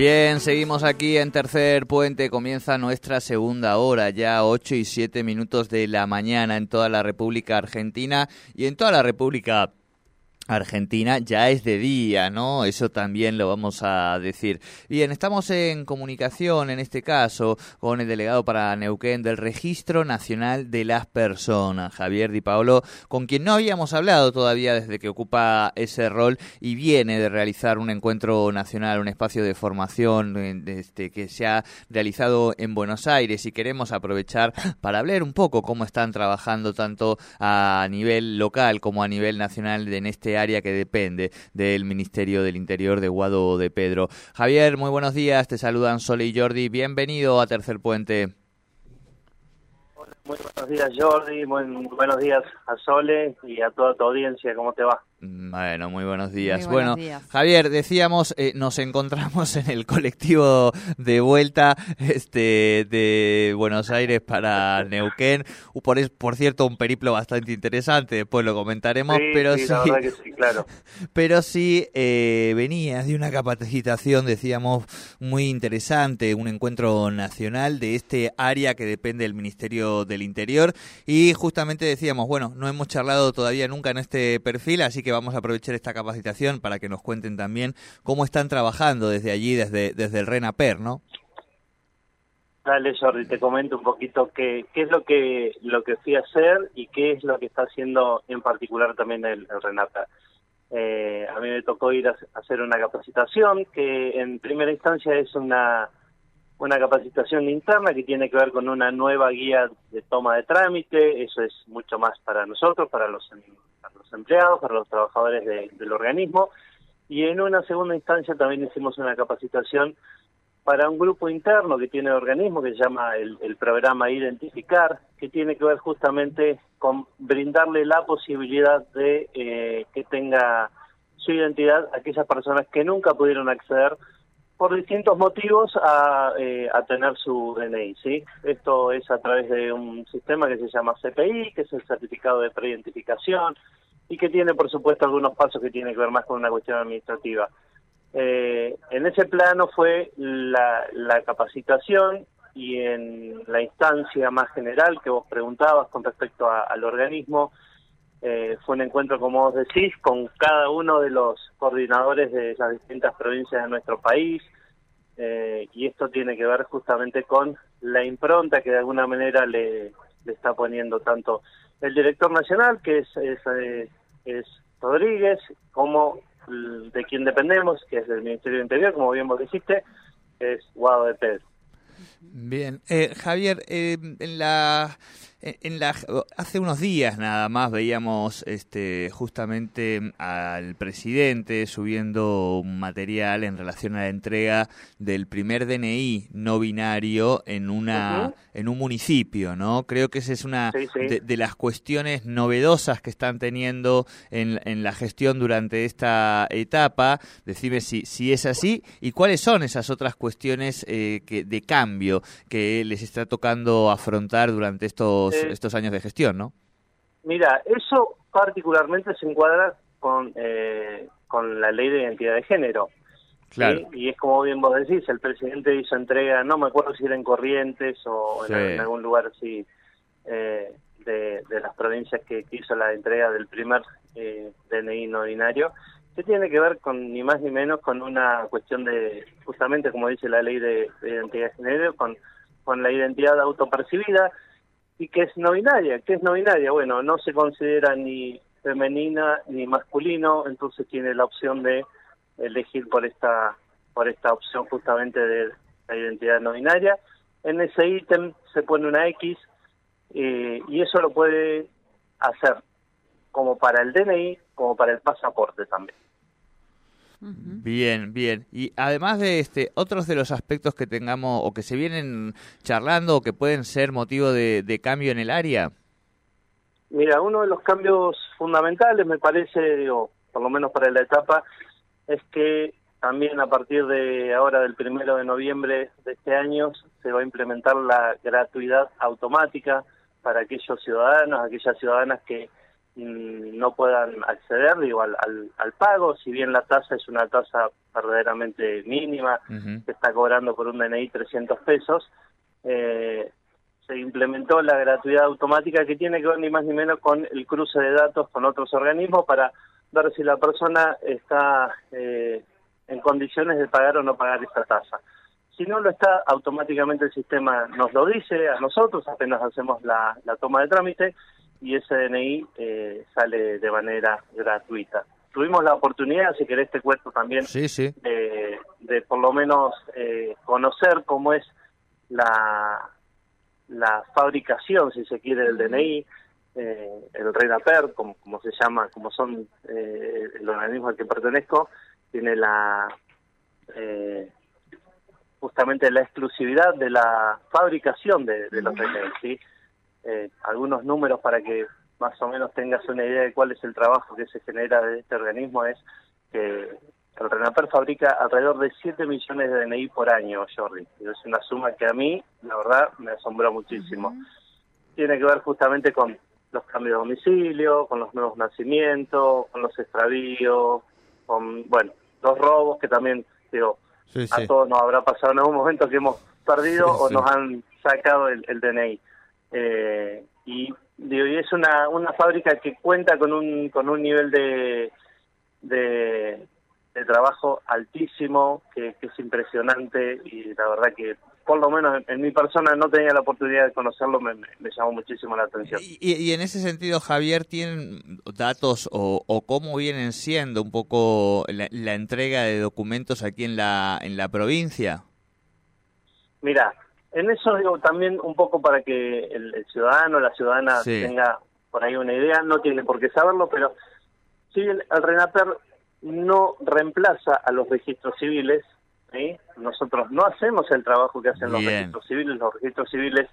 Bien, seguimos aquí en Tercer Puente. Comienza nuestra segunda hora, ya 8 y 7 minutos de la mañana en toda la República Argentina y en toda la República Argentina ya es de día, ¿no? Eso también lo vamos a decir. Bien, estamos en comunicación, en este caso, con el delegado para Neuquén del Registro Nacional de las Personas, Javier Di Paolo, con quien no habíamos hablado todavía desde que ocupa ese rol y viene de realizar un encuentro nacional, un espacio de formación este, que se ha realizado en Buenos Aires y queremos aprovechar para hablar un poco cómo están trabajando tanto a nivel local como a nivel nacional en este área que depende del Ministerio del Interior de Guado de Pedro. Javier, muy buenos días, te saludan Sole y Jordi, bienvenido a Tercer Puente. Muy buenos días Jordi, muy buenos días a Sole y a toda tu audiencia, ¿cómo te va? Bueno, muy buenos días. bueno, Javier, decíamos, eh, nos encontramos en el colectivo de vuelta este, de Buenos Aires para Neuquén. Por, por cierto, un periplo bastante interesante, después lo comentaremos, pero sí, claro. Pero sí, eh, venías de una capacitación, decíamos, muy interesante, un encuentro nacional de este área que depende del Ministerio del Interior. Y justamente decíamos, bueno, no hemos charlado todavía nunca en este perfil, así que vamos a aprovechar esta capacitación para que nos cuenten también cómo están trabajando desde allí, desde, desde el RENAPER, ¿no? Dale, Jordi, te comento un poquito qué, qué es lo que lo que fui a hacer y qué es lo que está haciendo en particular también el, RENAPER. Eh, a mí me tocó ir a hacer una capacitación que en primera instancia es una una capacitación interna que tiene que ver con una nueva guía de toma de trámite, eso es mucho más para nosotros, para los, los empleados, para los trabajadores del organismo, y en una segunda instancia también hicimos una capacitación para un grupo interno que tiene el organismo que se llama el, programa Identificar, que tiene que ver justamente con brindarle la posibilidad de eh, que tenga su identidad a aquellas personas que nunca pudieron acceder por distintos motivos a, eh, a tener su DNI, ¿sí? Esto es a través de un sistema que se llama CPI, que es el certificado de preidentificación, y que tiene, por supuesto, algunos pasos que tienen que ver más con una cuestión administrativa. Eh, en ese plano fue la, la capacitación y en la instancia más general que vos preguntabas con respecto al organismo, eh, fue un encuentro, como vos decís, con cada uno de los coordinadores de las distintas provincias de nuestro país, eh, y esto tiene que ver justamente con la impronta que de alguna manera le, está poniendo tanto el director nacional, que es, es, eh, es Rodríguez, como de quien dependemos, que es del Ministerio de Interior, como bien vos dijiste, es Guado de Pedro. Bien, Javier, en la en la, hace unos días nada más veíamos este, justamente al presidente subiendo un material en relación a la entrega del primer DNI no binario en una en un municipio, ¿no? Creo que esa es una De, las cuestiones novedosas que están teniendo en, en, la gestión durante esta etapa. Decime si, si es así y cuáles son esas otras cuestiones eh, que, de cambio que les está tocando afrontar durante estos eh, estos, años de gestión, ¿no? Mira, eso particularmente se encuadra con, eh, con la ley de identidad de género. Claro. Y es como bien vos decís, el presidente hizo entrega, no me acuerdo si era en Corrientes o en, algún lugar así eh, de, las provincias que, hizo la entrega del primer eh, DNI no binario, que tiene que ver con ni más ni menos con una cuestión de, justamente como dice la ley de, de identidad de género, con, con la identidad autopercibida, y que es no binaria. ¿Qué es no binaria? Bueno, no se considera ni femenina ni masculino, entonces tiene la opción de elegir por esta por esta opción justamente de la identidad no binaria. En ese ítem se pone una X eh, y eso lo puede hacer como para el DNI como para el pasaporte también. Bien, bien. Y además de este, otros de los aspectos que tengamos o que se vienen charlando o que pueden ser motivo de, cambio en el área. Mira, uno de los cambios fundamentales, me parece, o por lo menos para la etapa, es que también a partir de ahora, del primero de noviembre de este año, se va a implementar la gratuidad automática para aquellos ciudadanos, aquellas ciudadanas que no puedan acceder digo al, al, pago si bien la tasa es una tasa verdaderamente mínima que está cobrando por un DNI 300 pesos eh, se implementó la gratuidad automática que tiene que ver ni más ni menos con el cruce de datos con otros organismos para ver si la persona está eh, en condiciones de pagar o no pagar esta tasa. Si no lo está, automáticamente el sistema nos lo dice a nosotros, apenas hacemos la, la toma de trámite, y ese DNI eh, sale de manera gratuita. Tuvimos la oportunidad, si querés te cuento también, sí, sí. de por lo menos eh, conocer cómo es la, la fabricación, si se quiere, del DNI, eh, el RENAPER, como, como se llama, como son eh, el organismo al que pertenezco, tiene la justamente la exclusividad de la fabricación de, de los DNI, ¿sí? Eh, algunos números para que más o menos tengas una idea de cuál es el trabajo que se genera de este organismo es que el RENAPER fabrica alrededor de 7 millones de DNI por año, Jordi. Es una suma que a mí, la verdad, me asombró muchísimo. Tiene que ver justamente con los cambios de domicilio, con los nuevos nacimientos, con los extravíos, con, bueno, los robos que también, digo, a todos nos habrá pasado en algún momento que hemos perdido o nos han sacado el, el DNI. Eh, y, digo, y es una, una fábrica que cuenta con un, con un nivel de, de, trabajo altísimo, que, es impresionante y la verdad que por lo menos en, mi persona no tenía la oportunidad de conocerlo, me, llamó muchísimo la atención. Y, y, en ese sentido, Javier, ¿tienen datos o, o cómo vienen siendo un poco la, la, entrega de documentos aquí en la, en la provincia? Mira, en eso digo también un poco para que el, ciudadano, la ciudadana tenga por ahí una idea, no tiene por qué saberlo, pero si el, RENAPER no reemplaza a los registros civiles, nosotros no hacemos el trabajo que hacen los registros civiles, los registros civiles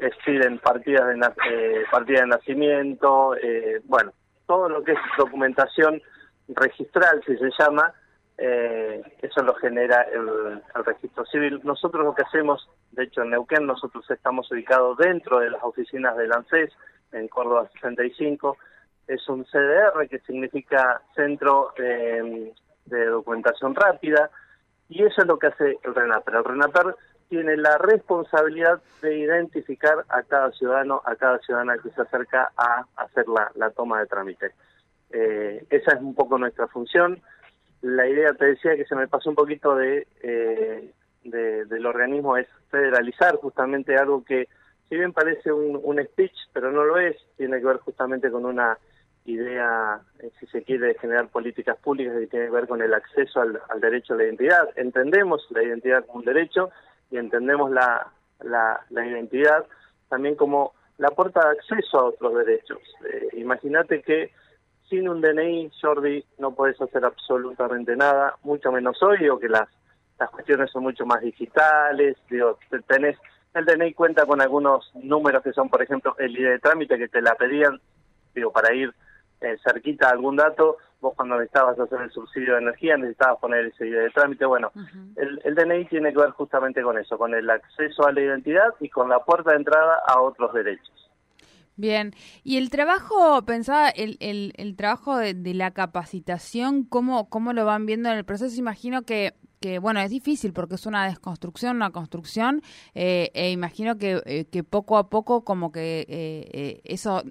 expiden partidas de, eh, partida de nacimiento, eh, bueno, todo lo que es documentación registral, si se llama, eh, eso lo genera el, registro civil. Nosotros lo que hacemos, de hecho en Neuquén, nosotros estamos ubicados dentro de las oficinas del ANSES, en Córdoba 65, es un CDR que significa Centro eh, de Documentación Rápida, y eso es lo que hace el RENAPER. El RENAPER tiene la responsabilidad de identificar a cada ciudadano, a cada ciudadana que se acerca a hacer la, toma de trámite. Eh, esa es un poco nuestra función la idea, te decía que se me pasó un poquito de, eh, del organismo, es federalizar justamente algo que, si bien parece un, un speech, pero no lo es, tiene que ver justamente con una idea, eh, si se quiere, de generar políticas públicas que tiene que ver con el acceso al, derecho a la identidad. Entendemos la identidad como un derecho y entendemos la, la, identidad también como la puerta de acceso a otros derechos. Eh, Imagínate que sin un DNI, Jordi, no puedes hacer absolutamente nada, mucho menos hoy, digo que las, las cuestiones son mucho más digitales, digo, tenés, el DNI cuenta con algunos números que son, por ejemplo, el ID de trámite que te la pedían, digo, para ir eh, cerquita a algún dato, vos cuando necesitabas hacer el subsidio de energía necesitabas poner ese ID de trámite, bueno, el, el DNI tiene que ver justamente con eso, con el acceso a la identidad y con la puerta de entrada a otros derechos. Bien, y el trabajo, pensaba, el, el, el trabajo de, de, la capacitación, ¿cómo, ¿cómo lo van viendo en el proceso? Imagino que que bueno, es difícil porque es una desconstrucción, una construcción, eh, e imagino que, eh, que, poco a poco como que eh, eso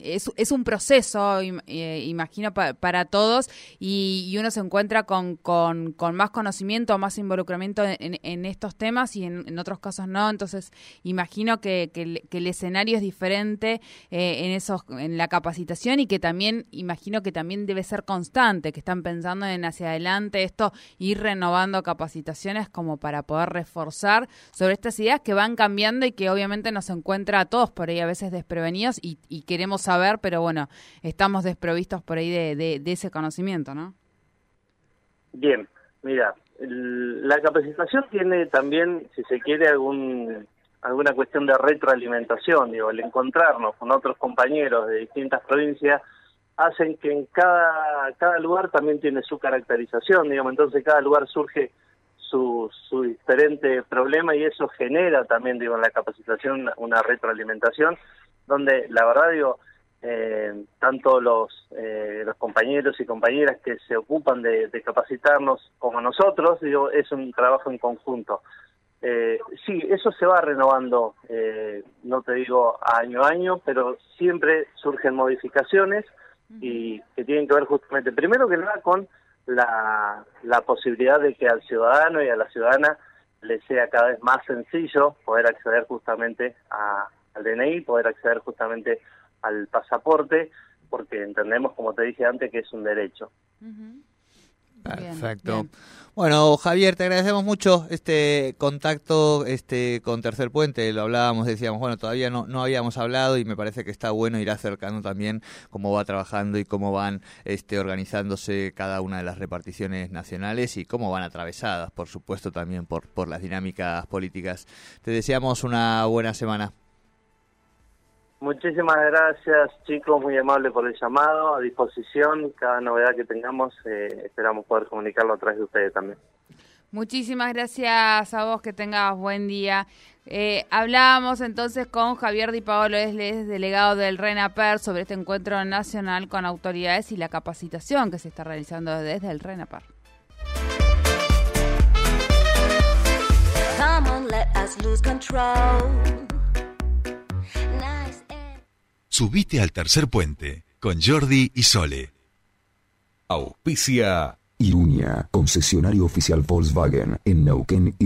es, es, un proceso, imagino, para todos y, uno se encuentra con, con, más conocimiento, más involucramiento en, en estos temas y en, otros casos no, entonces imagino que, que, el, escenario es diferente en, esos, en la capacitación y que también, imagino que también debe ser constante, que están pensando en hacia adelante esto, ir renovando renovando capacitaciones como para poder reforzar sobre estas ideas que van cambiando y que obviamente nos encuentra a todos por ahí a veces desprevenidos y, queremos saber, pero bueno, estamos desprovistos por ahí de, ese conocimiento, ¿no? Bien, mira, la capacitación tiene también, si se quiere, algún alguna cuestión de retroalimentación, digo, el encontrarnos con otros compañeros de distintas provincias hacen que en cada, cada lugar también tiene su caracterización, digamos, entonces cada lugar surge su, su diferente problema y eso genera también, digo, en la capacitación una retroalimentación, donde la verdad, digo, eh, tanto los, eh, los compañeros y compañeras que se ocupan de, capacitarnos como nosotros, digo, es un trabajo en conjunto. Eh, sí, eso se va renovando, eh, no te digo año a año, pero siempre surgen modificaciones y que tienen que ver justamente, primero que nada, con la, la posibilidad de que al ciudadano y a la ciudadana le sea cada vez más sencillo poder acceder justamente a, al DNI, poder acceder justamente al pasaporte, porque entendemos, como te dije antes, que es un derecho. Perfecto. Bueno, Javier, te agradecemos mucho este contacto este con Tercer Puente. Lo hablábamos, decíamos, bueno, todavía no, no habíamos hablado y me parece que está bueno ir acercando también cómo va trabajando y cómo van este, organizándose cada una de las reparticiones nacionales y cómo van atravesadas, por supuesto, también por, por las dinámicas políticas. Te deseamos una buena semana. Muchísimas gracias, chicos, muy amable por el llamado, a disposición, cada novedad que tengamos, eh, esperamos poder comunicarlo a través de ustedes también. Muchísimas gracias a vos, que tengas buen día. Eh, hablábamos entonces con Javier Di Paolo, es delegado del RENAPER, sobre este encuentro nacional con autoridades y la capacitación que se está realizando desde el RENAPER. Subite al tercer puente con Jordi y Sole. Auspicia Irunia, concesionario oficial Volkswagen en Neuquén y